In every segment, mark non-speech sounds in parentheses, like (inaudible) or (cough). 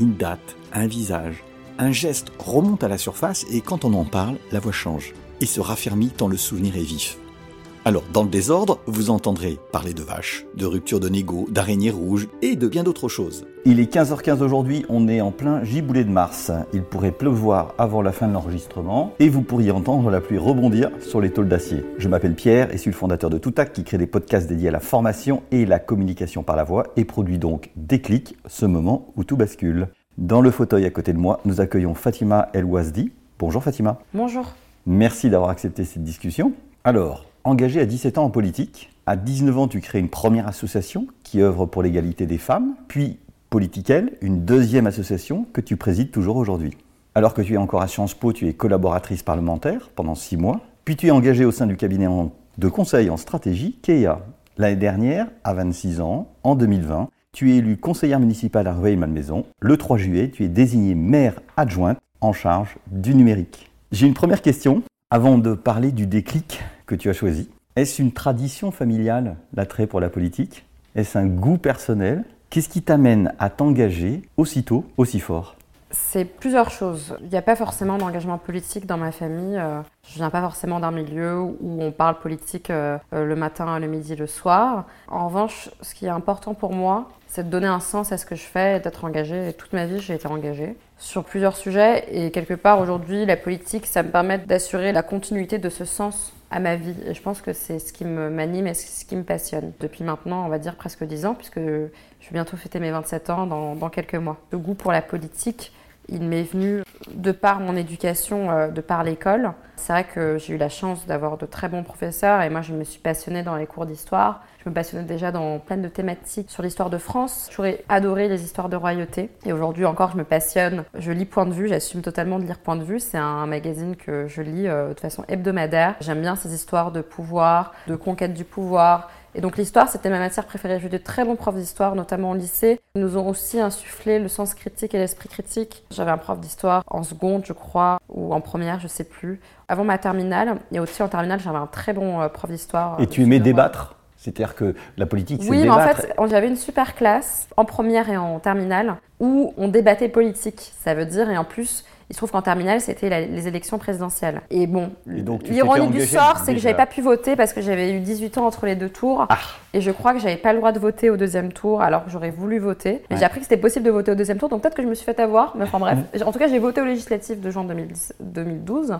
Une date, un visage, un geste remonte à la surface et quand on en parle, la voix change et se raffermit tant le souvenir est vif. Alors, dans le désordre, vous entendrez parler de vaches, de rupture de négo, d'araignées rouges et de bien d'autres choses. Il est 15h15 aujourd'hui, on est en plein giboulé de mars. Il pourrait pleuvoir avant la fin de l'enregistrement et vous pourriez entendre la pluie rebondir sur les tôles d'acier. Je m'appelle Pierre et suis le fondateur de Toutac qui crée des podcasts dédiés à la formation et la communication par la voix et produit donc Déclic, ce moment où tout bascule. Dans le fauteuil à côté de moi, nous accueillons Fatima El Ouazdi. Bonjour Fatima. Bonjour. Merci d'avoir accepté cette discussion. Alors, engagé à 17 ans en politique, à 19 ans tu crées une première association qui œuvre pour l'égalité des femmes, puis Politiquelle, une deuxième association que tu présides toujours aujourd'hui. Alors que tu es encore à Sciences Po, tu es collaboratrice parlementaire pendant 6 mois, puis tu es engagée au sein du cabinet de conseil en stratégie KEA. L'année dernière, à 26 ans, en 2020, tu es élue conseillère municipale à Rueil-Malmaison. Le 3 juillet, tu es désignée maire adjointe en charge du numérique. J'ai une première question avant de parler du déclic que tu as choisi. Est-ce une tradition familiale, l'attrait pour la politique? Est-ce un goût personnel? Qu'est-ce qui t'amène à t'engager aussitôt, aussi fort? C'est plusieurs choses. Il n'y a pas forcément d'engagement politique dans ma famille. Euh, je viens pas forcément d'un milieu où on parle politique euh, euh, le matin, le midi, le soir. En revanche, ce qui est important pour moi, c'est de donner un sens à ce que je fais et d'être engagée. Toute ma vie, j'ai été engagée sur plusieurs sujets. Et quelque part, aujourd'hui, la politique, ça me permet d'assurer la continuité de ce sens à ma vie. Et je pense que c'est ce qui m'anime et ce qui me passionne. Depuis maintenant, on va dire presque 10 ans, puisque je vais bientôt fêter mes 27 ans dans quelques mois. Le goût pour la politique, il m'est venu de par mon éducation, euh, de par l'école. C'est vrai que j'ai eu la chance d'avoir de très bons professeurs et moi je me suis passionnée dans les cours d'histoire. Je me passionnais déjà dans plein de thématiques sur l'histoire de France. J'aurais adoré les histoires de royauté et aujourd'hui encore je me passionne. Je lis Point de vue, j'assume totalement de lire Point de vue. C'est un magazine que je lis euh, de façon hebdomadaire. J'aime bien ces histoires de pouvoir, de conquête du pouvoir et donc l'histoire, c'était ma matière préférée. J'ai eu de très bons profs d'histoire, notamment au lycée. Ils nous ont aussi insufflé le sens critique et l'esprit critique. J'avais un prof d'histoire en seconde, je crois, ou en première, je sais plus. Avant ma terminale, et aussi en terminale, j'avais un très bon euh, prof d'histoire. Et tu aimais débattre? C'est-à-dire que la politique, c'est Oui, mais en fait, j'avais une super classe en première et en terminale où on débattait politique. Ça veut dire, et en plus, il se trouve qu'en terminale, c'était les élections présidentielles. Et bon, l'ironie du sort, c'est que j'avais pas pu voter parce que j'avais eu 18 ans entre les deux tours. Ah. Et je crois que j'avais pas le droit de voter au deuxième tour alors que j'aurais voulu voter. Mais j'ai appris que c'était possible de voter au deuxième tour, donc peut-être que je me suis fait avoir. Mais enfin bref. Mm. En tout cas, j'ai voté aux législatives de juin 2012.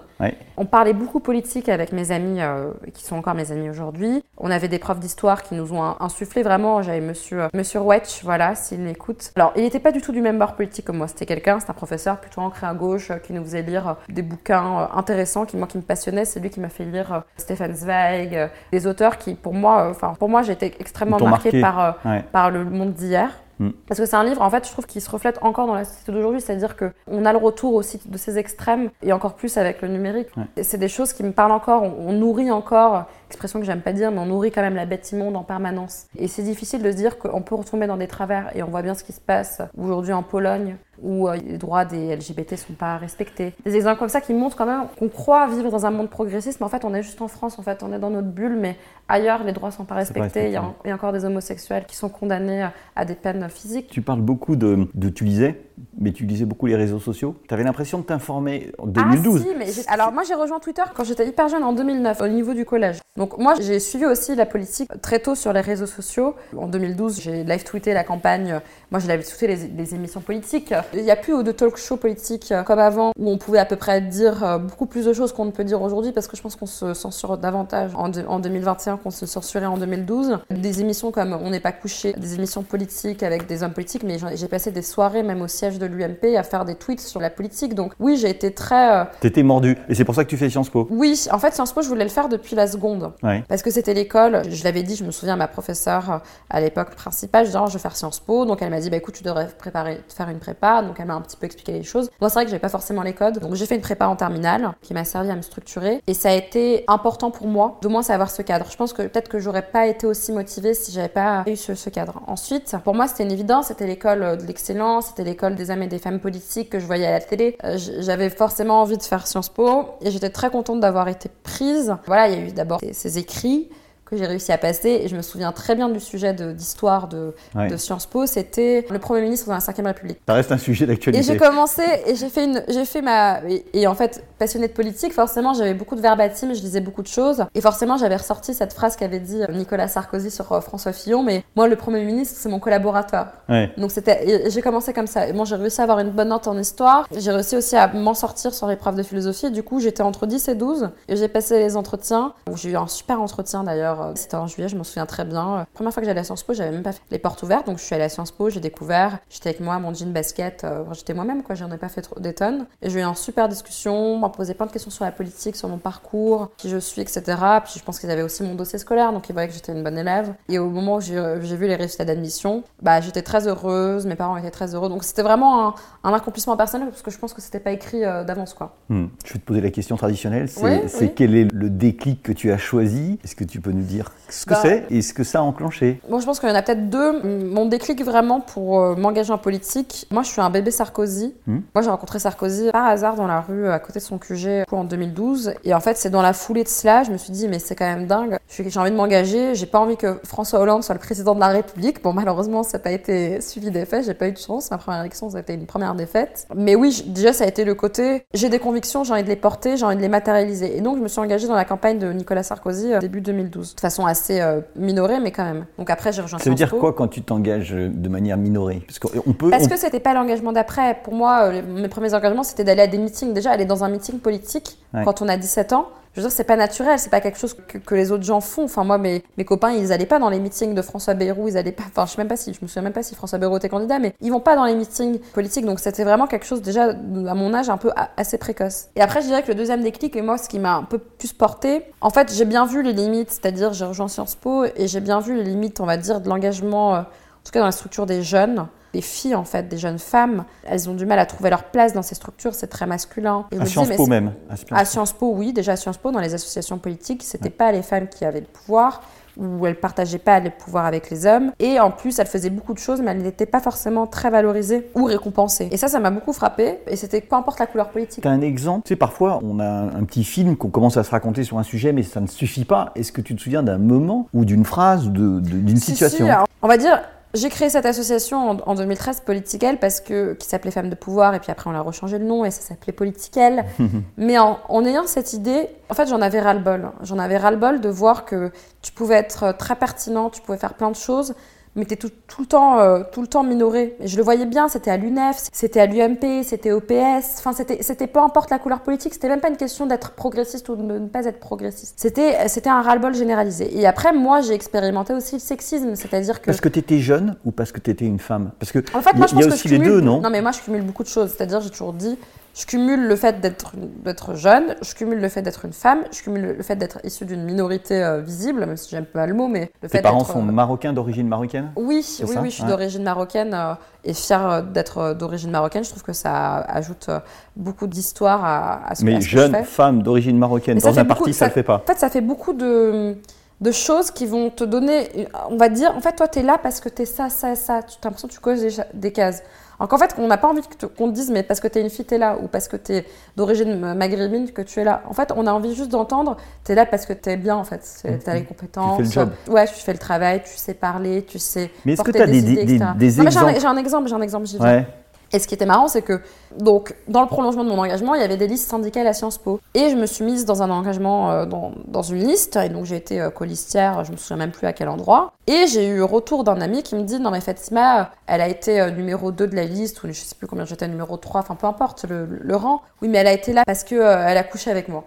On parlait beaucoup politique avec mes amis euh, qui sont encore mes amis aujourd'hui. On avait des profs d'histoire qui nous ont insufflé vraiment. J'avais monsieur, euh, monsieur Wetch, voilà, s'il m'écoute. Alors, il n'était pas du tout du même bord politique que moi. C'était quelqu'un, c'est un professeur plutôt ancré à gauche euh, qui nous faisait lire euh, des bouquins euh, intéressants qui moi qui me passionnaient. C'est lui qui m'a fait lire Stefan Zweig, des auteurs qui pour moi, enfin pour moi j'étais extrêmement marquée par, par le monde d'hier. Mm. Parce que c'est un livre, en fait, je trouve qu'il se reflète encore dans la société d'aujourd'hui, c'est-à-dire qu'on a le retour aussi de ces extrêmes, et encore plus avec le numérique. Et c'est des choses qui me parlent encore, on, nourrit encore, expression que j'aime pas dire, mais on nourrit quand même la bête immonde en permanence. Et c'est difficile de se dire qu'on peut retomber dans des travers, et on voit bien ce qui se passe aujourd'hui en Pologne, où euh, les droits des LGBT sont pas respectés. Des exemples comme ça qui montrent quand même qu'on croit vivre dans un monde progressiste, mais en fait on est juste en France, en fait on est dans notre bulle, mais ailleurs les droits sont pas respectés. Il, y a, encore des homosexuels qui sont condamnés à des peines physiques. Tu parles beaucoup de, de tu lisais, mais tu lisais beaucoup les réseaux sociaux. Tu avais l'impression de t'informer en 2012. Ah si, mais alors moi j'ai rejoint Twitter quand j'étais hyper jeune en 2009 au niveau du collège. Donc moi j'ai suivi aussi la politique très tôt sur les réseaux sociaux. En 2012 j'ai live tweeté la campagne. Moi j'ai live tweeté les, les émissions politiques. Il n'y a plus de talk show politique euh, comme avant où on pouvait à peu près dire euh, beaucoup plus de choses qu'on ne peut dire aujourd'hui parce que je pense qu'on se censure davantage en, 2021 qu'on se censurait en 2012. Des émissions comme On n'est pas couché, des émissions politiques avec des hommes politiques, mais j'ai passé des soirées même au siège de l'UMP à faire des tweets sur la politique. Donc oui, j'ai été très. T'étais mordu. Et c'est pour ça que tu fais Sciences Po Oui, en fait, Sciences Po, je voulais le faire depuis la seconde. Parce que c'était l'école. Je l'avais dit, je me souviens, à ma professeure à l'époque principale, je disais, oh, je vais faire Sciences Po. Donc elle m'a dit, bah écoute, tu devrais préparer, faire une prépa. Donc elle m'a un petit peu expliqué les choses. Moi, c'est vrai que j'avais pas forcément les codes. Donc j'ai fait une prépa en terminale qui m'a servi à me structurer. Et ça a été important pour moi de moins savoir ce cadre. Je pense que peut-être que j'aurais pas été aussi motivée si j'avais pas eu ce, ce cadre. Ensuite, pour moi, c'était une évidence. C'était l'école de l'excellence. C'était l'école des hommes et des femmes politiques que je voyais à la télé. Euh, j'avais forcément envie de faire Sciences Po et j'étais très contente d'avoir été prise. Voilà, il y a eu d'abord ces écrits que j'ai réussi à passer. Et je me souviens très bien du sujet d'histoire de, de, Sciences Po. C'était le Premier ministre dans la Ve République. Ça reste un sujet d'actualité. Et j'ai commencé et j'ai fait, une, j'ai fait ma. Et, en fait, passionnée de politique, forcément, j'avais beaucoup de verbatim, je lisais beaucoup de choses. Et forcément, j'avais ressorti cette phrase qu'avait dit Nicolas Sarkozy sur euh, François Fillon. Mais moi, le Premier ministre, c'est mon collaborateur. Donc c'était. J'ai commencé comme ça. Et moi, j'ai réussi à avoir une bonne note en histoire. J'ai réussi aussi à m'en sortir sur l'épreuve de philosophie. Et du coup, j'étais entre 10 et 12. Et j'ai passé les entretiens. J'ai eu un super entretien d'ailleurs euh, c'était en juillet, je m'en souviens très bien. Première fois que j'allais à Sciences Po, j'avais même pas fait les portes ouvertes, donc je suis allée à Sciences Po, j'ai découvert, j'étais avec moi, mon jean basket, euh, j'étais moi-même, quoi, j'en ai pas fait trop, des tonnes. Et j'ai eu une super discussion, m'a posé plein de questions sur la politique, sur mon parcours, qui je suis, etc. Puis je pense qu'ils avaient aussi mon dossier scolaire, donc ils voyaient que j'étais une bonne élève. Et au moment où j'ai vu les résultats d'admission, bah, j'étais très heureuse, mes parents étaient très heureux. Donc c'était vraiment un, un, accomplissement personnel, parce que je pense que c'était pas écrit euh, d'avance, quoi. Hmm. Je vais te poser la question traditionnelle, c'est quel est le déclic que tu as choisi? Est-ce que tu peux nous dire ce que bah, c'est et ce que ça a enclenché? Bon, je pense qu'il y en a peut-être deux. Mon déclic vraiment pour euh, m'engager en politique, moi je suis un bébé Sarkozy. Hmm. Moi j'ai rencontré Sarkozy par hasard dans la rue à côté de son QG en 2012. Et en fait, c'est dans la foulée de cela, je me suis dit, mais c'est quand même dingue. J'ai envie de m'engager, j'ai pas envie que François Hollande soit le président de la République. Bon, malheureusement, ça n'a pas été suivi d'effet, j'ai pas eu de chance. Ma première élection, ça a été une première défaite. Mais oui, déjà, ça a été le côté, j'ai des convictions, j'ai envie de les porter, j'ai envie de les matérialiser. Et donc, je me suis engagée dans la campagne de Nicolas Sarkozy euh, début 2012. De façon assez euh, minorée, mais quand même. Donc après, j'ai rejoint Ça veut dire quoi quand tu t'engages de manière minorée? Parce, qu'on peut, Parce que c'était pas l'engagement d'après. Pour moi, euh, mes premiers engagements, c'était d'aller à des meetings. Déjà, aller dans un meeting politique quand on a 17 ans je veux dire, c'est pas naturel, c'est pas quelque chose que, les autres gens font. Enfin, moi, mes, mes copains, ils allaient pas dans les meetings de François Bayrou, ils allaient pas. Enfin, je sais même pas si, je me souviens même pas si François Bayrou était candidat, mais ils vont pas dans les meetings politiques. Donc, c'était vraiment quelque chose, déjà, à mon âge, un peu assez précoce. Et après, je dirais que le deuxième déclic, et moi, ce qui m'a un peu plus porté, en fait, j'ai bien vu les limites, c'est-à-dire, j'ai rejoint Sciences Po et j'ai bien vu les limites, on va dire, de l'engagement, euh, en tout cas dans la structure des jeunes les filles, en fait, des jeunes femmes, elles ont du mal à trouver leur place dans ces structures, c'est très masculin. à Sciences Po même. À Sciences, Po, oui, déjà à Sciences Po, dans les associations politiques, c'était pas les femmes qui avaient le pouvoir, ou elles partageaient pas le pouvoir avec les hommes. Et en plus, elles faisaient beaucoup de choses, mais elles n'étaient pas forcément très valorisées ou récompensées. Et ça, ça m'a beaucoup frappé. Et c'était peu importe la couleur politique. T'as un exemple Tu sais, parfois, on a un petit film qu'on commence à se raconter sur un sujet, mais ça ne suffit pas. Est-ce que tu te souviens d'un moment ou d'une phrase ou d'une situation? On va dire, j'ai créé cette association en, 2013, Political, parce que, qui s'appelait Femmes de Pouvoir, et puis après on a rechangé le nom et ça s'appelait Political. (laughs) Mais en, en, ayant cette idée, en fait j'en avais ras-le-bol. J'en avais ras-le-bol de voir que tu pouvais être très pertinent, tu pouvais faire plein de choses, mais tu tout, tout, le temps, euh, tout le temps minoré. Et je le voyais bien, c'était à l'UNEF, c'était à l'UMP, c'était au PS, enfin c'était, c'était peu importe la couleur politique, c'était même pas une question d'être progressiste ou de ne pas être progressiste. C'était, c'était un ras-le-bol généralisé. Et après, moi, j'ai expérimenté aussi le sexisme, c'est-à-dire que... Parce que tu étais jeune ou parce que tu étais une femme? Parce que en fait, moi, je y a aussi les deux, non? Non, mais moi, je cumule beaucoup de choses. C'est-à-dire, j'ai toujours dit, je cumule le fait d'être jeune, je cumule le fait d'être une femme, je cumule le fait d'être issue d'une minorité euh, visible, même si j'aime pas le mot, mais le Tes fait parents sont euh, marocains d'origine marocaine? Oui, oui, oui, je suis d'origine marocaine euh, et fière d'être d'origine marocaine. Je trouve que ça ajoute beaucoup d'histoire à, à, ce, mais à ce jeune femme d'origine marocaine dans un parti, ça, ne le fait pas. En fait, ça fait beaucoup de de choses qui vont te donner, on va dire, en fait, toi, tu es là parce que tu es ça, ça, ça. Tu as l'impression que tu causes des, des cases. Donc en fait, on n'a pas envie qu'on te dise, mais parce que tu es une fille, tu es là, ou parce que tu es d'origine maghrébine, que tu es là. En fait, on a envie juste d'entendre, tu es là parce que tu es bien, en fait. Tu as les compétences. Tu fais le job. Ouais, tu fais le travail, tu sais parler, tu sais. Mais est-ce que tu as des, des, des, exemples J'ai un, exemple, j'ai un exemple, j'y ouais. Et ce qui était marrant, c'est que, donc, dans le prolongement de mon engagement, il y avait des listes syndicales à Sciences Po. Et je me suis mise dans un engagement, euh, dans, dans, une liste, et donc j'ai été euh, colistière, je me souviens même plus à quel endroit. Et j'ai eu retour d'un ami qui me dit Non, mais Fatima, elle a été euh, numéro 2 de la liste, ou je sais plus combien j'étais, numéro 3, enfin peu importe le, le, rang. Oui, mais elle a été là parce qu'elle elle a couché avec moi.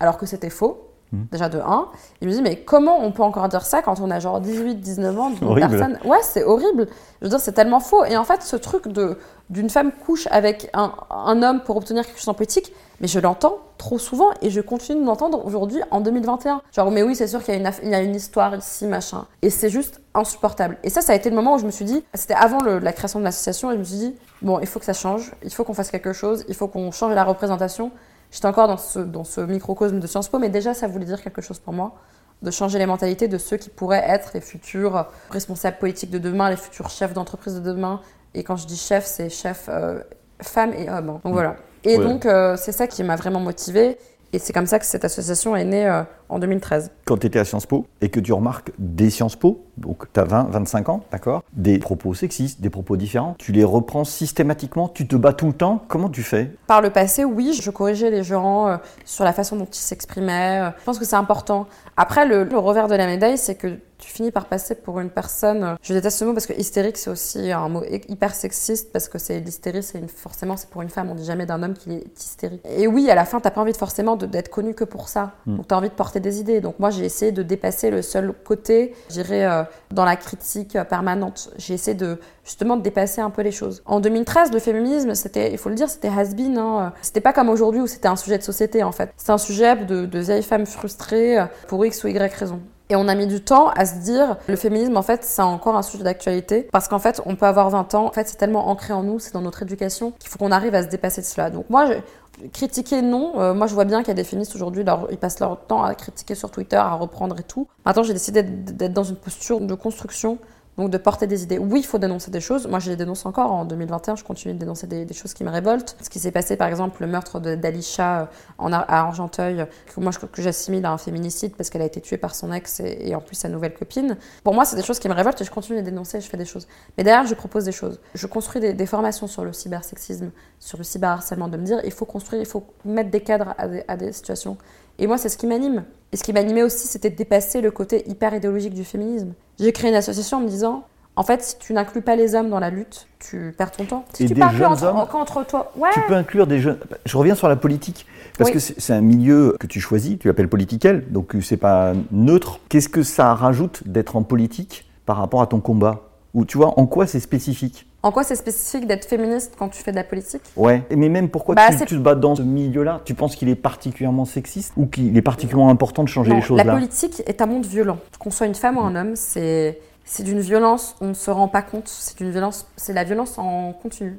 Alors que c'était faux. Hmm. Déjà de 1. Il me dit, mais comment on peut encore dire ça quand on a genre 18, 19 ans. Ouais, c'est horrible. Je veux dire, c'est tellement faux. Et en fait, ce truc de d'une femme couche avec un, un, homme pour obtenir quelque chose en politique, mais je l'entends trop souvent et je continue de l'entendre aujourd'hui en 2021. Genre, mais oui, c'est sûr qu'il y, y, a une histoire ici, machin. Et c'est juste insupportable. Et ça, ça a été le moment où je me suis dit, c'était avant la création de l'association, et je me suis dit, bon, il faut que ça change, il faut qu'on fasse quelque chose, il faut qu'on change la représentation. J'étais encore dans ce, dans ce microcosme de Sciences Po, mais déjà, ça voulait dire quelque chose pour moi, de changer les mentalités de ceux qui pourraient être les futurs responsables politiques de demain, les futurs chefs d'entreprise de demain. Et quand je dis chef, c'est chef euh, femmes et hommes. Donc voilà. Et donc, euh, c'est ça qui m'a vraiment motivée. Et c'est comme ça que cette association est née euh, en 2013. Quand tu étais à Sciences Po et que tu remarques des Sciences Po, donc tu as 20, 25 ans, d'accord Des propos sexistes, des propos différents, tu les reprends systématiquement, tu te bats tout le temps, comment tu fais? Par le passé, oui, je corrigeais les gens euh, sur la façon dont ils s'exprimaient. je pense que c'est important. Après, le, le revers de la médaille, c'est que tu finis par passer pour une personne. Euh, je déteste ce mot parce que hystérique, c'est aussi un mot hyper sexiste parce que c'est l'hystérie, c'est une, forcément c'est pour une femme. On dit jamais d'un homme qu'il est hystérique. Et oui, à la fin, t'as pas envie de, forcément d'être connu que pour ça. Mm. Donc t'as envie de porter des idées. Donc moi, j'ai essayé de dépasser le seul côté, j'irais euh, dans la critique permanente. J'ai essayé de justement de dépasser un peu les choses. En 2013, le féminisme, c'était, il faut le dire, c'était has-been. Hein. C'était pas comme aujourd'hui où c'était un sujet de société en fait. C'est un sujet de, de vieilles femmes frustrées pour X ou Y raison. Et on a mis du temps à se dire, le féminisme, en fait, c'est encore un sujet d'actualité. Parce qu'en fait, on peut avoir 20 ans. En fait, c'est tellement ancré en nous, c'est dans notre éducation, qu'il faut qu'on arrive à se dépasser de cela. Donc moi, je, critiquer, non. Euh, moi, je vois bien qu'il y a des féministes aujourd'hui, ils passent leur temps à critiquer sur Twitter, à reprendre et tout. Maintenant, j'ai décidé d'être dans une posture de construction donc de porter des idées. Oui, il faut dénoncer des choses. Moi, je les dénonce encore. En 2021, je continue de dénoncer des, choses qui me révoltent. Ce qui s'est passé, par exemple, le meurtre d'Alisha euh, à Argenteuil, que que j'assimile à un féminicide parce qu'elle a été tuée par son ex et, en plus sa nouvelle copine. Pour moi, c'est des choses qui me révoltent et je continue de les dénoncer, je fais des choses. Mais derrière, je propose des choses. Je construis des, formations sur le cybersexisme, sur le cyberharcèlement, de me dire, il faut construire, il faut mettre des cadres à des situations. Et moi, c'est ce qui m'anime. Et ce qui m'animait aussi, c'était de dépasser le côté hyper idéologique du féminisme. J'ai créé une association en me disant, en fait, si tu n'inclus pas les hommes dans la lutte, tu perds ton temps. Si Et tu des jeunes entre, hommes, entre toi, tu peux inclure des jeunes. Je reviens sur la politique parce que c'est un milieu que tu choisis. Tu l'appelles politiquel, donc c'est pas neutre. Qu'est-ce que ça rajoute d'être en politique par rapport à ton combat? Ou tu vois, en quoi c'est spécifique? En quoi c'est spécifique d'être féministe quand tu fais de la politique? Ouais, mais même pourquoi bah, tu, te bats dans ce milieu-là? Tu penses qu'il est particulièrement sexiste ou qu'il est particulièrement important de changer les choses là? La politique est un monde violent. Qu'on soit une femme ou un homme, c'est c'est d'une violence, on ne se rend pas compte. C'est une violence, c'est la violence en continu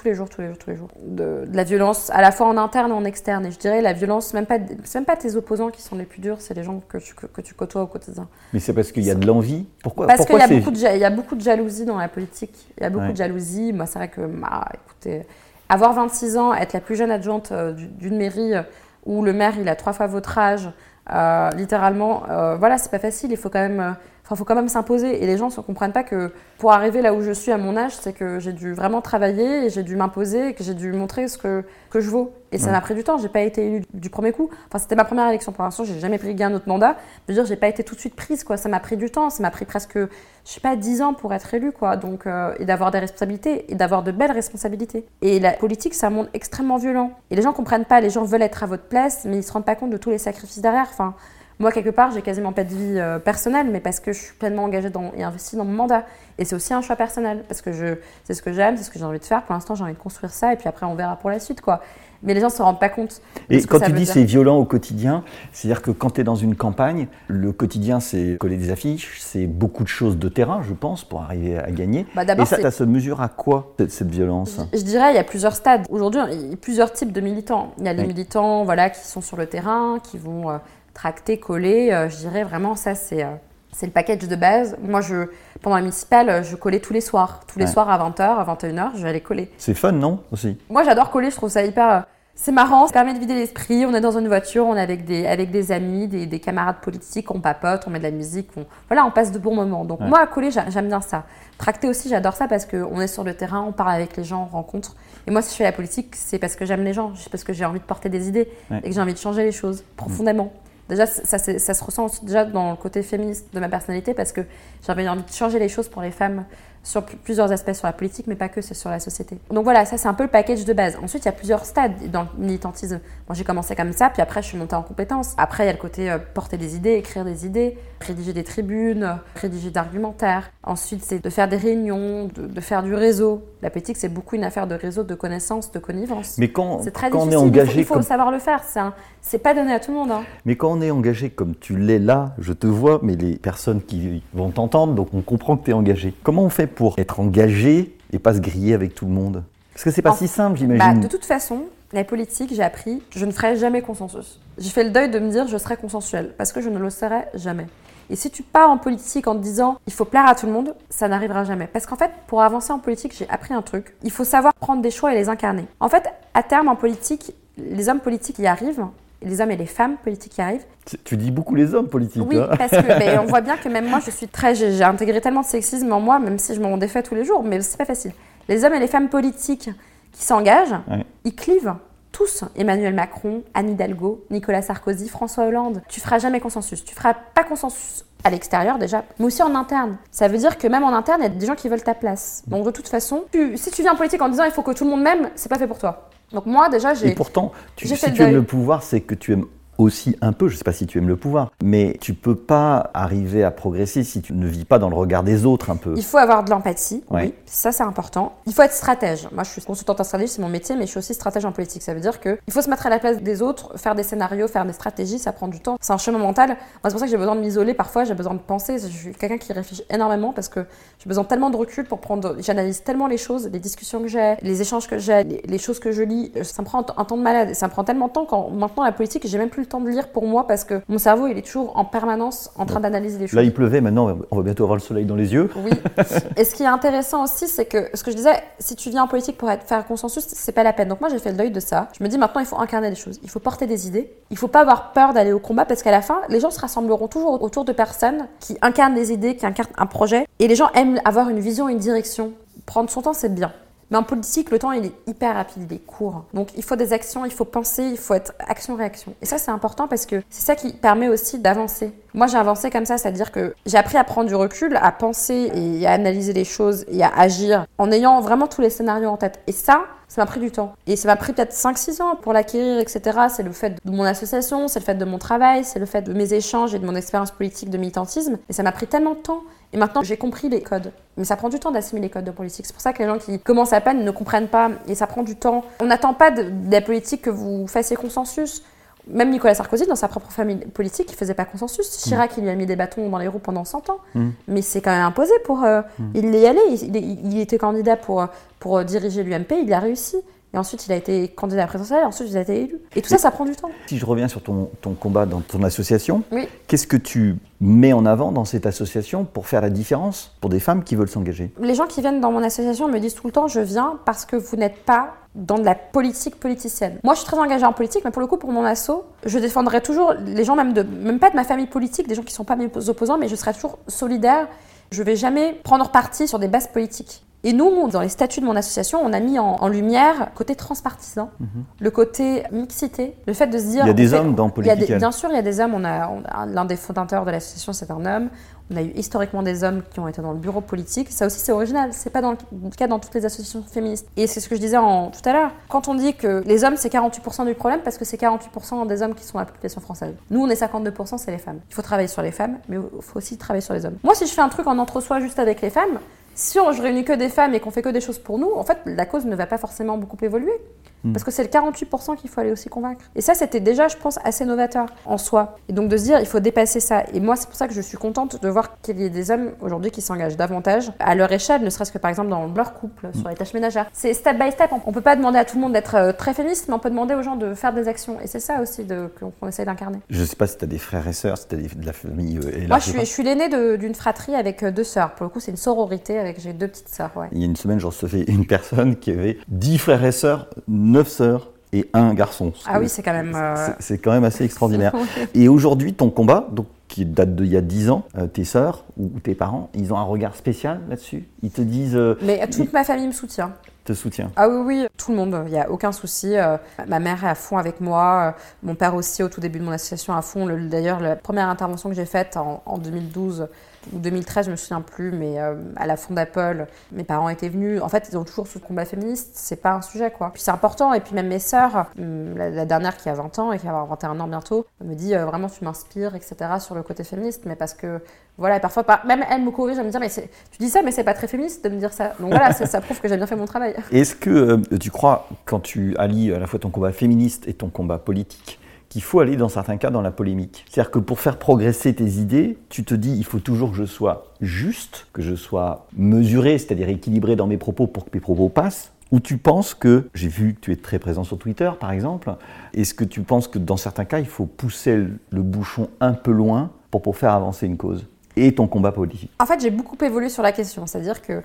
tous les jours, tous les jours, tous les jours. De, la violence à la fois en interne et en externe. Et je dirais la violence, même pas, même pas tes opposants qui sont les plus durs, c'est les gens que tu, que, tu côtoies au quotidien. Mais c'est parce qu'il y a de l'envie Pourquoi Parce qu'il y, a beaucoup de, il y a beaucoup de jalousie dans la politique. Il y a beaucoup de jalousie. Moi, c'est vrai que, bah, écoutez, avoir 26 ans, être la plus jeune adjointe euh, d'une mairie euh, où le maire, il a trois fois votre âge, euh, littéralement, voilà, c'est pas facile. Il faut quand même il faut quand même s'imposer. Et les gens ne comprennent pas que pour arriver là où je suis à mon âge, c'est que j'ai dû vraiment travailler, et j'ai dû m'imposer, et que j'ai dû montrer ce que, que je vaux. Et ça m'a pris du temps. J'ai pas été élue du premier coup. Enfin, c'était ma première élection pour l'instant. J'ai jamais pris gain autre mandat. Je veux dire, j'ai pas été tout de suite prise, quoi. Ça m'a pris du temps. Ça m'a pris presque, je sais pas, 10 ans pour être élue, quoi. Donc, euh, et d'avoir des responsabilités, et d'avoir de belles responsabilités. Et la politique, c'est un monde extrêmement violent. Et les gens comprennent pas. Les gens veulent être à votre place, mais ils se rendent pas compte de tous les sacrifices derrière. Enfin, moi, quelque part, j'ai quasiment pas de vie euh, personnelle, mais parce que je suis pleinement engagée dans, et investie dans mon mandat. Et c'est aussi un choix personnel, parce que je, c'est ce que j'aime, c'est ce que j'ai envie de faire. Pour l'instant, j'ai envie de construire ça, et puis après, on verra pour la suite, quoi. Mais les gens ne se rendent pas compte. Et quand tu dis c'est violent au quotidien, c'est-à-dire que quand tu es dans une campagne, le quotidien, c'est coller des affiches, c'est beaucoup de choses de terrain, je pense, pour arriver à gagner. Bah et ça, ça se mesure à quoi, cette, violence je, dirais, il y a plusieurs stades. Aujourd'hui, il y a plusieurs types de militants. Il y a les militants voilà, qui sont sur le terrain, qui vont... Euh, tracté, collé. Euh, je dirais vraiment ça, c'est euh, c'est le package de base. Moi, je, pendant la municipale, je collais tous les soirs. Tous les soirs à 20h, à 21h, je vais aller coller. C'est fun, non Aussi? Moi, j'adore coller, je trouve ça hyper. Euh, c'est marrant, ça permet de vider l'esprit. On est dans une voiture, on est avec des, avec des amis, des, des camarades politiques, on papote, on met de la musique, on, voilà, on passe de bons moments. Donc, moi, à coller, j'aime bien ça. Tracter aussi, j'adore ça parce qu'on est sur le terrain, on parle avec les gens, on rencontre. Et moi, si je fais la politique, c'est parce que j'aime les gens, c'est parce que j'ai envie de porter des idées et que j'ai envie de changer les choses profondément. Déjà, ça, se ressent aussi déjà dans le côté féministe de ma personnalité parce que j'avais envie de changer les choses pour les femmes sur plusieurs aspects sur la politique, mais pas que, c'est sur la société. Donc voilà, ça c'est un peu le package de base. Ensuite, il y a plusieurs stades dans le militantisme. Moi j'ai commencé comme ça, puis après je suis montée en compétences. Après, il y a le côté euh, porter des idées, écrire des idées, rédiger des tribunes, rédiger d'argumentaires. Ensuite, c'est de faire des réunions, de, faire du réseau. La politique, c'est beaucoup une affaire de réseau, de connaissances, de connivence. Mais quand, quand on est engagé. Il faut, savoir le faire, c'est pas donné à tout le monde. Hein. Mais quand on est engagé comme tu l'es là, je te vois, mais les personnes qui vont t'entendre, donc on comprend que tu es engagé. Comment on fait pour être engagé et pas se griller avec tout le monde Parce que c'est pas si simple, j'imagine. Bah, de toute façon, la politique, j'ai appris, je ne ferai jamais consensus. J'ai fait le deuil de me dire je serai consensuel, parce que je ne le serai jamais. Et si tu pars en politique en te disant il faut plaire à tout le monde, ça n'arrivera jamais. Parce qu'en fait, pour avancer en politique, j'ai appris un truc. Il faut savoir prendre des choix et les incarner. En fait, à terme, en politique, les hommes politiques y arrivent, les hommes et les femmes politiques y arrivent. Tu dis beaucoup les hommes politiques. Oui, hein. parce que on (laughs) voit bien que même moi, je suis très. J'ai intégré tellement de sexisme en moi, même si je m'en défais tous les jours, mais c'est pas facile. Les hommes et les femmes politiques qui s'engagent, ils clivent tous, Emmanuel Macron, Anne Hidalgo, Nicolas Sarkozy, François Hollande. Tu feras jamais consensus. Tu feras pas consensus à l'extérieur déjà, mais aussi en interne. Ça veut dire que même en interne, il y a des gens qui veulent ta place. Donc de toute façon, si tu viens en politique en disant il faut que tout le monde m'aime, c'est pas fait pour toi. Donc moi déjà j'ai. Et pourtant, tu, si tu aimes le pouvoir, c'est que tu aimes aussi un peu, je ne sais pas si tu aimes le pouvoir, mais tu peux pas arriver à progresser si tu ne vis pas dans le regard des autres un peu. Il faut avoir de l'empathie, oui, ça c'est important. Il faut être stratège. Moi je suis consultante en stratégie, c'est mon métier, mais je suis aussi stratège en politique. Ça veut dire qu'il faut se mettre à la place des autres, faire des scénarios, faire des stratégies, ça prend du temps. C'est un chemin mental. c'est pour ça que j'ai besoin de m'isoler parfois, j'ai besoin de penser. Je suis quelqu'un qui réfléchit énormément parce que j'ai besoin tellement de recul pour prendre. J'analyse tellement les choses, les discussions que j'ai, les échanges que j'ai, les, choses que je lis. Ça me prend un temps de malade. Ça me prend tellement de temps quand maintenant la politique, j'ai même plus le temps de lire pour moi parce que mon cerveau, il est toujours en permanence en train d'analyser les choses. Là, il pleuvait, maintenant, on va bientôt avoir le soleil dans les yeux. Oui. (laughs) Et ce qui est intéressant aussi, c'est que ce que je disais, si tu viens en politique pour être, faire consensus, c'est pas la peine. Donc moi, j'ai fait le deuil de ça. Je me dis maintenant, il faut incarner des choses. Il faut porter des idées. Il faut pas avoir peur d'aller au combat parce qu'à la fin, les gens se rassembleront toujours autour de personnes qui incarnent des idées, qui incarnent un projet. Et les gens aiment avoir une vision, une direction. Prendre son temps, c'est bien. Mais en politique, le temps, il est hyper rapide, il est court. Donc, il faut des actions, il faut penser, il faut être action-réaction. Et ça, c'est important parce que c'est ça qui permet aussi d'avancer. Moi, j'ai avancé comme ça, c'est-à-dire que j'ai appris à prendre du recul, à penser et à analyser les choses et à agir en ayant vraiment tous les scénarios en tête. Et ça, ça m'a pris du temps. Et ça m'a pris peut-être 5-6 ans pour l'acquérir, etc. C'est le fait de mon association, c'est le fait de mon travail, c'est le fait de mes échanges et de mon expérience politique de militantisme. Et ça m'a pris tellement de temps. Et maintenant, j'ai compris les codes. Mais ça prend du temps d'assimiler les codes de politique. C'est pour ça que les gens qui commencent à peine ne comprennent pas. Et ça prend du temps. On n'attend pas de, la politique que vous fassiez consensus. Même Nicolas Sarkozy, dans sa propre famille politique, il faisait pas consensus. Mm. Chirac, il lui a mis des bâtons dans les roues pendant 100 ans. Mm. Mais c'est quand même imposé pour. Euh, mm. Il est allé. Il, il, était candidat pour, pour diriger l'UMP. Il a réussi. Et ensuite, il a été candidat à la présidentielle, et ensuite, il a été élu. Et tout ça, ça prend du temps. Si je reviens sur ton, ton combat dans ton association, qu'est-ce que tu mets en avant dans cette association pour faire la différence pour des femmes qui veulent s'engager? Les gens qui viennent dans mon association me disent tout le temps je viens parce que vous n'êtes pas dans de la politique politicienne. Moi, je suis très engagée en politique, mais pour le coup, pour mon asso, je défendrai toujours les gens, même, de, même pas de ma famille politique, des gens qui ne sont pas mes opposants, mais je serai toujours solidaire. Je ne vais jamais prendre parti sur des bases politiques. Et nous, dans les statuts de mon association, on a mis en, lumière côté transpartisan, mhm. le côté mixité, le fait de se dire. Il y a des hommes dans politique. Bien sûr, il y a des hommes. On a, l'un des fondateurs de l'association, c'est un homme. On a eu historiquement des hommes qui ont été dans le bureau politique. Ça aussi, c'est original. C'est pas dans le cas dans toutes les associations féministes. Et c'est ce que je disais en, tout à l'heure. Quand on dit que les hommes, c'est 48% du problème, parce que c'est 48% des hommes qui sont la population française. Nous, on est 52%, c'est les femmes. Il faut travailler sur les femmes, mais il faut aussi travailler sur les hommes. Moi, si je fais un truc en entre-soi juste avec les femmes, si on, je réunis que des femmes et qu'on fait que des choses pour nous, en fait, la cause ne va pas forcément beaucoup évoluer. Hmm. Parce que c'est le 48% qu'il faut aller aussi convaincre. Et ça, c'était déjà, je pense, assez novateur en soi. Et donc de se dire, il faut dépasser ça. Et moi, c'est pour ça que je suis contente de voir qu'il y ait des hommes aujourd'hui qui s'engagent davantage à leur échelle, ne serait-ce que par exemple dans leur couple, sur les tâches ménagères. C'est step by step. On peut pas demander à tout le monde d'être euh, très féministe, mais on peut demander aux gens de faire des actions. Et c'est ça aussi qu'on essaie d'incarner. Je sais pas si tu as des frères et sœurs, si tu as de la famille euh, Moi, je suis, je suis l'aîné d'une fratrie avec euh, deux sœurs. Pour le coup, c'est une sororité avec j'ai deux petites sœurs. Il y a une semaine, j'en recevais une personne qui avait dix frères et sœurs, neuf sœurs et un garçon. Ah oui, c'est quand même. C'est quand même assez extraordinaire. (laughs) et aujourd'hui, ton combat, donc qui date d'il y a 10 ans, euh, tes sœurs ou tes parents, ils ont un regard spécial là-dessus? Ils te disent... Euh, Mais toute ma famille me soutient. te soutient Ah oui, oui, tout le monde, il n'y a aucun souci. Euh, ma mère est à fond avec moi, euh, mon père aussi au tout début de mon association à fond. D'ailleurs, la première intervention que j'ai faite en, en 2012, ou 2013, je me souviens plus, mais euh, à la Fondapol, mes parents étaient venus. En fait, ils ont toujours ce combat féministe, c'est pas un sujet quoi. Puis c'est important, et puis même mes sœurs, hum, la, dernière qui a 20 ans et qui va avoir 21 ans bientôt, me dit euh, vraiment tu m'inspires, etc. sur le côté féministe, mais parce que voilà, et parfois, même elle me corrige, elle me dit mais tu dis ça, mais c'est pas très féministe de me dire ça. Donc voilà, ça prouve que j'ai bien fait mon travail. Est-ce que euh, tu crois, quand tu allies à la fois ton combat féministe et ton combat politique, qu'il faut aller dans certains cas dans la polémique. C'est-à-dire que pour faire progresser tes idées, tu te dis il faut toujours que je sois juste, que je sois mesuré, c'est-à-dire équilibré dans mes propos pour que mes propos passent. Ou tu penses que, j'ai vu que tu es très présent sur Twitter par exemple, est-ce que tu penses que dans certains cas il faut pousser le bouchon un peu loin pour, pour faire avancer une cause et ton combat politique? En fait j'ai beaucoup évolué sur la question, c'est-à-dire que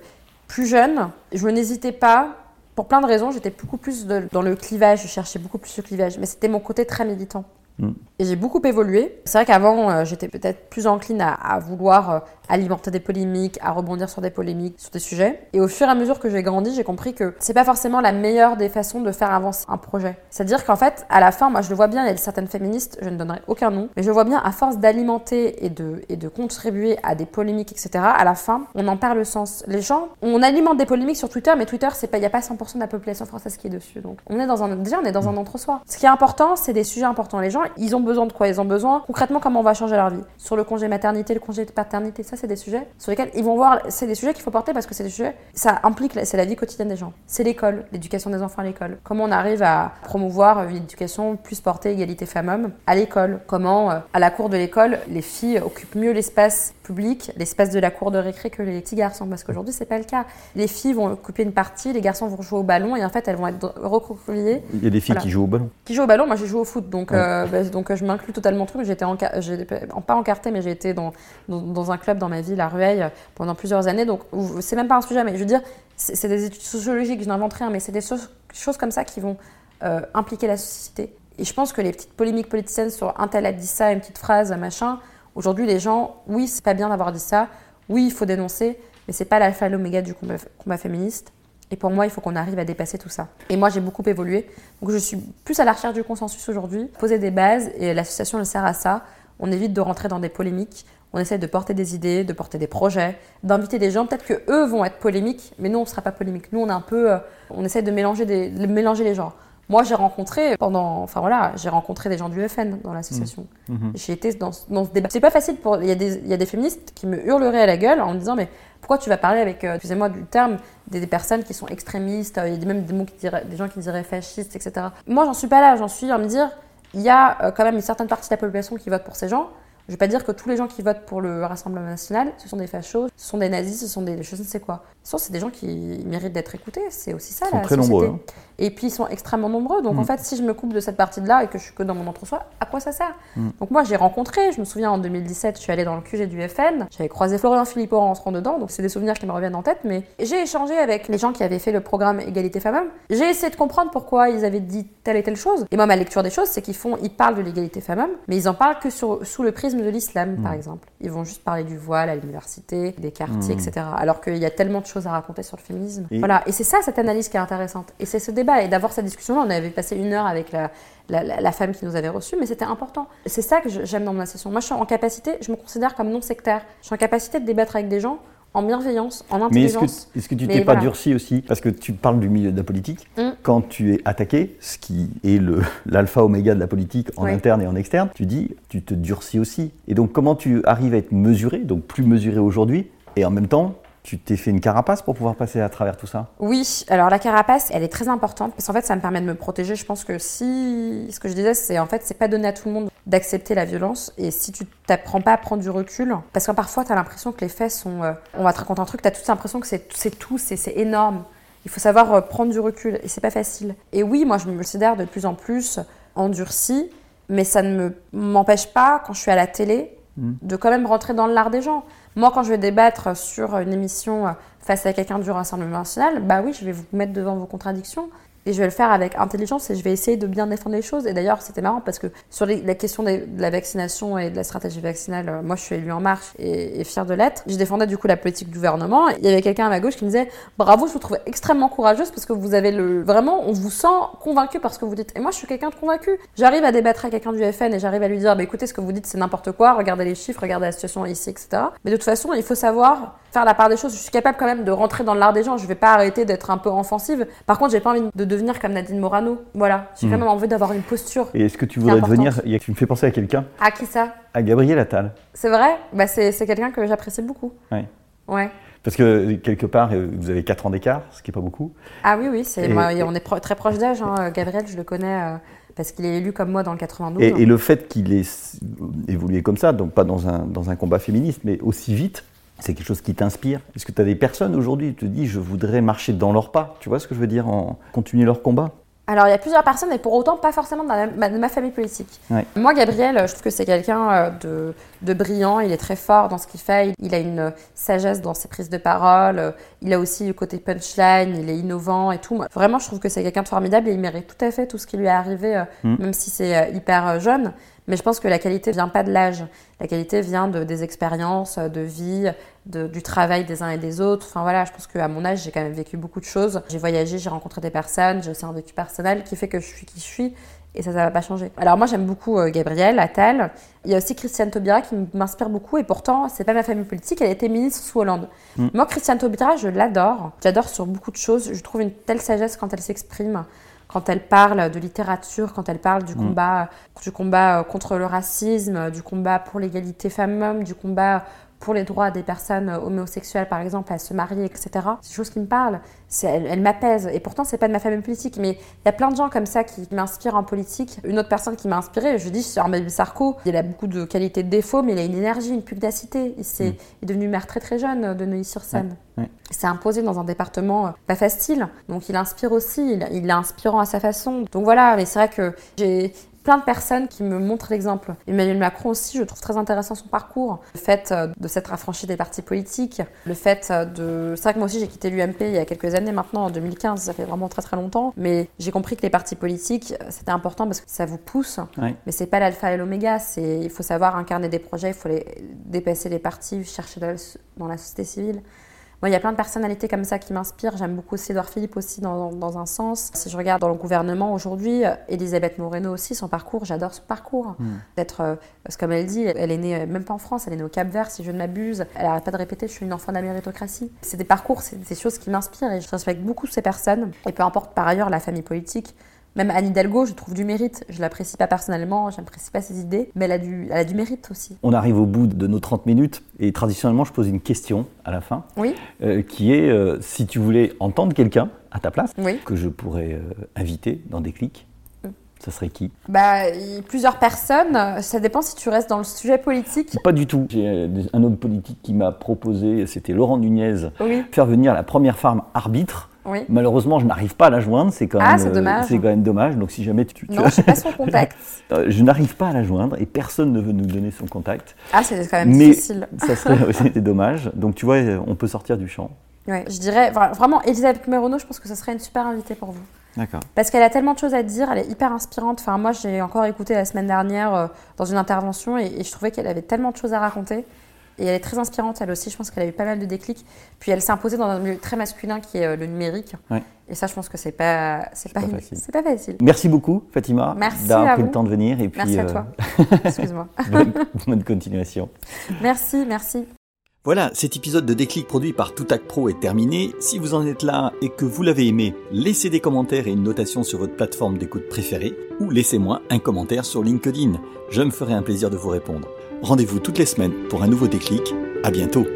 plus jeune, je n'hésitais pas pour plein de raisons, j'étais beaucoup plus dans le clivage, je cherchais beaucoup plus le clivage, mais c'était mon côté très militant. Mm. Et j'ai beaucoup évolué. C'est vrai qu'avant, euh, j'étais peut-être plus encline à, vouloir euh, alimenter des polémiques, à rebondir sur des polémiques, sur des sujets. Et au fur et à mesure que j'ai grandi, j'ai compris que c'est pas forcément la meilleure des façons de faire avancer un projet. C'est-à-dire qu'en fait, à la fin, moi je le vois bien, il y a certaines féministes, je ne donnerai aucun nom, mais je vois bien, à force d'alimenter et de, et de contribuer à des polémiques, etc., à la fin, on en perd le sens. Les gens, on alimente des polémiques sur Twitter, mais Twitter, il n'y a pas 100% de la population française qui est dessus. Donc, on est dans un, déjà, on est dans un entre-soi. Ce qui est important, c'est des sujets importants. Les gens, ils ont besoin de quoi? Ils ont besoin concrètement comment on va changer leur vie? Sur le congé maternité, le congé de paternité, ça c'est des sujets sur lesquels ils vont voir, c'est des sujets qu'il faut porter parce que c'est des sujets, ça implique, c'est la vie quotidienne des gens. C'est l'école, l'éducation des enfants à l'école. Comment on arrive à promouvoir une éducation plus portée égalité femmes-hommes à l'école? Comment euh, à la cour de l'école, les filles occupent mieux l'espace public, l'espace de la cour de récré que les petits garçons parce qu'aujourd'hui c'est pas le cas. Les filles vont occuper une partie, les garçons vont jouer au ballon et en fait elles vont être recroquevillées. Il y a des filles qui jouent au ballon. Qui jouent au ballon, moi j'ai joué au foot donc, euh, bah, donc je m'inclus totalement le truc. J'étais en, pas encarté, mais j'ai été dans, dans, un club dans ma ville, à Rueil, pendant plusieurs années. Donc, c'est même pas un sujet, mais je veux dire, c'est des études sociologiques, je n'invente rien, mais c'est des choses comme ça qui vont euh, impliquer la société. Et je pense que les petites polémiques politiciennes sur un tel a dit ça, une petite phrase, machin, aujourd'hui, les gens, oui, c'est pas bien d'avoir dit ça, oui, il faut dénoncer, mais c'est pas l'alpha et l'oméga du combat, féministe. Et pour moi, il faut qu'on arrive à dépasser tout ça. Et moi, j'ai beaucoup évolué. Donc, je suis plus à la recherche du consensus aujourd'hui, poser des bases, et l'association le sert à ça. On évite de rentrer dans des polémiques. On essaie de porter des idées, de porter des projets, d'inviter des gens. Peut-être que eux vont être polémiques, mais nous, on ne sera pas polémiques. Nous, on est un peu, euh, on essaie de mélanger, de mélanger les genres. Moi, j'ai rencontré pendant, enfin voilà, j'ai rencontré des gens du FN dans l'association. Mmh. Mmh. J'ai été dans, dans, ce débat. C'est pas facile pour, il y, a des, il y a des féministes qui me hurleraient à la gueule en me disant mais pourquoi tu vas parler avec, euh, excusez-moi du terme, des, personnes qui sont extrémistes, euh, il y a même des, mots qui diraient, des gens qui diraient fascistes, etc. Moi, j'en suis pas là, j'en suis à me dire, il y a euh, quand même une certaine partie de la population qui vote pour ces gens. Je ne vais pas dire que tous les gens qui votent pour le Rassemblement national, ce sont des fachos, ce sont des nazis, ce sont des je ne sais quoi. Ce c'est des gens qui méritent d'être écoutés. C'est aussi ça ils sont très Nombreux, hein. Et puis ils sont extrêmement nombreux. Donc en mm. fait, si je me coupe de cette partie-là et que je suis que dans mon entre-soi, à quoi ça sert? Mm. Donc moi, j'ai rencontré, je me souviens en 2017, je suis allée dans le QG du FN, j'avais croisé Florian Philippot en rentrant dedans, donc c'est des souvenirs qui me reviennent en tête, mais j'ai échangé avec les gens qui avaient fait le programme Égalité Femmes-Hommes. J'ai essayé de comprendre pourquoi ils avaient dit telle et telle chose. Et moi, ma lecture des choses, c'est qu'ils font, ils parlent de l'égalité femmes-hommes, mais ils en parlent que sur, sous le prisme de l'islam, par mm. exemple. Ils vont juste parler du voile à l'université, des quartiers, etc. Alors qu'il y a tellement de choses à raconter sur le féminisme. Et... Voilà. Et c'est ça, cette analyse qui est intéressante. Et c'est ce débat et d'avoir cette discussion on avait passé une heure avec la, femme qui nous avait reçus, mais c'était important. C'est ça que j'aime dans ma session. Moi, je suis en capacité, je me considère comme non sectaire. Je suis en capacité de débattre avec des gens en bienveillance, en intelligence. Mais est-ce que, tu t'es pas durci aussi Parce que tu parles du milieu de la politique. Hum. Quand tu es attaqué, ce qui est (laughs) l'alpha oméga de la politique en interne et en externe, tu dis, tu te durcis aussi. Et donc, comment tu arrives à être mesuré, donc plus mesuré aujourd'hui, et en même temps, tu t'es fait une carapace pour pouvoir passer à travers tout ça Oui, alors la carapace, elle est très importante parce qu'en fait, ça me permet de me protéger. Je pense que si. Ce que je disais, c'est en fait, c'est pas donné à tout le monde d'accepter la violence. Et si tu t'apprends pas à prendre du recul, parce que parfois, tu as l'impression que les faits sont. Euh, on va te raconter un truc, tu as toute l'impression que c'est tout, c'est énorme. Il faut savoir euh, prendre du recul et c'est pas facile. Et oui, moi, je me considère de plus en plus endurcie, mais ça ne m'empêche pas, quand je suis à la télé, mmh. de quand même rentrer dans l'art des gens. Moi, quand je vais débattre sur une émission euh, face à quelqu'un du Rassemblement national, bah oui, je vais vous mettre devant vos contradictions. Et je vais le faire avec intelligence et je vais essayer de bien défendre les choses. Et d'ailleurs, c'était marrant parce que sur la question de la vaccination et de la stratégie vaccinale, euh, moi je suis élue en marche et, fière de l'être. Je défendais du coup la politique du gouvernement. Il y avait quelqu'un à ma gauche qui me disait Bravo, je vous trouve extrêmement courageuse parce que vous avez le. Vraiment, on vous sent convaincu par ce que vous dites. Et moi, je suis quelqu'un de convaincu. J'arrive à débattre avec quelqu'un du FN et j'arrive à lui dire bah, Écoutez, ce que vous dites, c'est n'importe quoi, regardez les chiffres, regardez la situation ici, etc. Mais de toute façon, il faut savoir faire la part des choses. Je suis capable quand même de rentrer dans l'art des gens. Je vais pas arrêter d'être un peu offensive. Par contre, j'ai pas envie de devenir comme Nadine Morano. Voilà. J'ai quand hmm. même envie d'avoir une posture. Et est-ce que tu voudrais devenir. Tu me fais penser à quelqu'un À qui ça? À Gabriel Attal. C'est vrai? Bah, C'est quelqu'un que j'apprécie beaucoup. Oui. Ouais. Parce que quelque part, euh, vous avez 4 ans d'écart, ce qui n'est pas beaucoup. Ah oui, oui, on est très proche d'âge. Hein. Gabriel, je le connais euh, parce qu'il est élu comme moi dans le 92. Et, et le fait qu'il ait évolué comme ça, donc pas dans un, dans un combat féministe, mais aussi vite, c'est quelque chose qui t'inspire Est-ce que tu as des personnes aujourd'hui qui te disent je voudrais marcher dans leurs pas? Tu vois ce que je veux dire en continuer leur combat? Alors, il y a plusieurs personnes, et pour autant, pas forcément de ma, famille politique. Moi, Gabriel, je trouve que c'est quelqu'un euh, de, de, brillant, il est très fort dans ce qu'il fait, il a une sagesse dans ses prises de parole, il a aussi le côté punchline, il est innovant et tout. Vraiment, je trouve que c'est quelqu'un de formidable et il mérite tout à fait tout ce qui lui est arrivé, euh, mm. même si c'est euh, hyper jeune. Mais je pense que la qualité vient pas de l'âge. La qualité vient de, des expériences, de vie, de, du travail des uns et des autres. Enfin voilà, je pense qu'à mon âge, j'ai quand même vécu beaucoup de choses. J'ai voyagé, j'ai rencontré des personnes, j'ai aussi un vécu personnel qui fait que je suis qui je suis. Et ça, ça va pas changer. Alors moi, j'aime beaucoup euh, Gabriel Attal. Il y a aussi Christiane Taubira qui m'inspire beaucoup. Et pourtant, c'est pas ma famille politique. Elle a été ministre sous Hollande. Mm. Moi, Christiane Taubira, je l'adore. J'adore sur beaucoup de choses. Je trouve une telle sagesse quand elle s'exprime quand elle parle de littérature, quand elle parle du mm. combat, du combat euh, contre le racisme, du combat pour l'égalité femmes-hommes, du combat pour les droits des personnes homosexuelles, par exemple, à se marier, etc. C'est des choses qui me parlent, elle, elle m'apaise. Et pourtant, c'est pas de ma famille politique, mais il y a plein de gens comme ça qui m'inspirent en politique. Une autre personne qui m'a inspirée, je dis, c'est Armel Sarko. Il a beaucoup de qualités de défaut, mais il a une énergie, une pugnacité. Il, est, mm. est devenu maire très très jeune de Neuilly-sur-Seine. Il s'est imposé dans un département euh, pas facile, donc il inspire aussi, il, il est inspirant à sa façon. Donc voilà, mais c'est vrai que j'ai plein de personnes qui me montrent l'exemple. Emmanuel Macron aussi, je trouve très intéressant son parcours. Le fait euh, de s'être affranchi des partis politiques, le fait euh, de... C'est vrai que moi aussi j'ai quitté l'UMP il y a quelques années maintenant, en 2015, ça fait vraiment très très longtemps, mais j'ai compris que les partis politiques, euh, c'était important parce que ça vous pousse, mais mais c'est pas l'alpha et l'oméga, il faut savoir incarner des projets, il faut les, dépasser les partis, chercher dans la société civile. Moi, il y a plein de personnalités comme ça qui m'inspirent. J'aime beaucoup aussi Edouard Philippe aussi dans, dans, un sens. Si je regarde dans le gouvernement aujourd'hui, euh, Elisabeth Moreno aussi, son parcours, j'adore son parcours. Hmm. D'être, euh, parce que comme elle dit, elle est née euh, même pas en France, elle est née au Cap Vert, si je ne m'abuse. Elle n'arrête pas de répéter, je suis une enfant de la méritocratie. C'est des parcours, c'est des choses qui m'inspirent et je respecte beaucoup ces personnes. Et peu importe par ailleurs la famille politique, même Anne Hidalgo, je trouve du mérite. Je l'apprécie pas personnellement, je n'apprécie pas ses idées, mais elle a, du, elle a du mérite aussi. On arrive au bout de nos 30 minutes et traditionnellement, je pose une question à la fin. Oui. Euh, qui est euh, si tu voulais entendre quelqu'un à ta place, que je pourrais euh, inviter dans des clics, ça serait qui? Bah, Plusieurs personnes. Ça dépend si tu restes dans le sujet politique. Pas du tout. J'ai un homme politique qui m'a proposé, c'était Laurent Nunez, faire venir la première femme arbitre Malheureusement, je n'arrive pas à la joindre. C'est quand, ah, même, euh, c'est quand même dommage. Donc, si jamais tu. Non, je (laughs) pas son contact. Euh, je n'arrive pas à la joindre et personne ne veut nous donner son contact. Ah, c'est quand même Mais difficile. ça serait (laughs) dommage. Donc, tu vois, on peut sortir du champ. Oui, je dirais vraiment, Elisabeth Merono, je pense que ce serait une super invitée pour vous. D'accord. Parce qu'elle a tellement de choses à dire, elle est hyper inspirante. Enfin, moi, j'ai encore écouté la semaine dernière euh, dans une intervention et je trouvais qu'elle avait tellement de choses à raconter. Et elle est très inspirante, elle aussi. Je pense qu'elle a eu pas mal de déclics. Puis elle s'est imposée dans un milieu très masculin qui est euh, le numérique. Et ça, je pense que c'est pas, c'est pas, facile. C'est pas facile. Merci beaucoup, Fatima, d'avoir pris le temps de venir. Et puis, merci à euh, toi. (laughs) Excuse-moi. bonne, continuation. Merci, merci. Voilà, cet épisode de Déclic produit par Toutac Pro est terminé. Si vous en êtes là et que vous l'avez aimé, laissez des commentaires et une notation sur votre plateforme d'écoute préférée ou laissez-moi un commentaire sur LinkedIn. Je me ferai un plaisir de vous répondre. Rendez-vous toutes les semaines pour un nouveau déclic. À bientôt.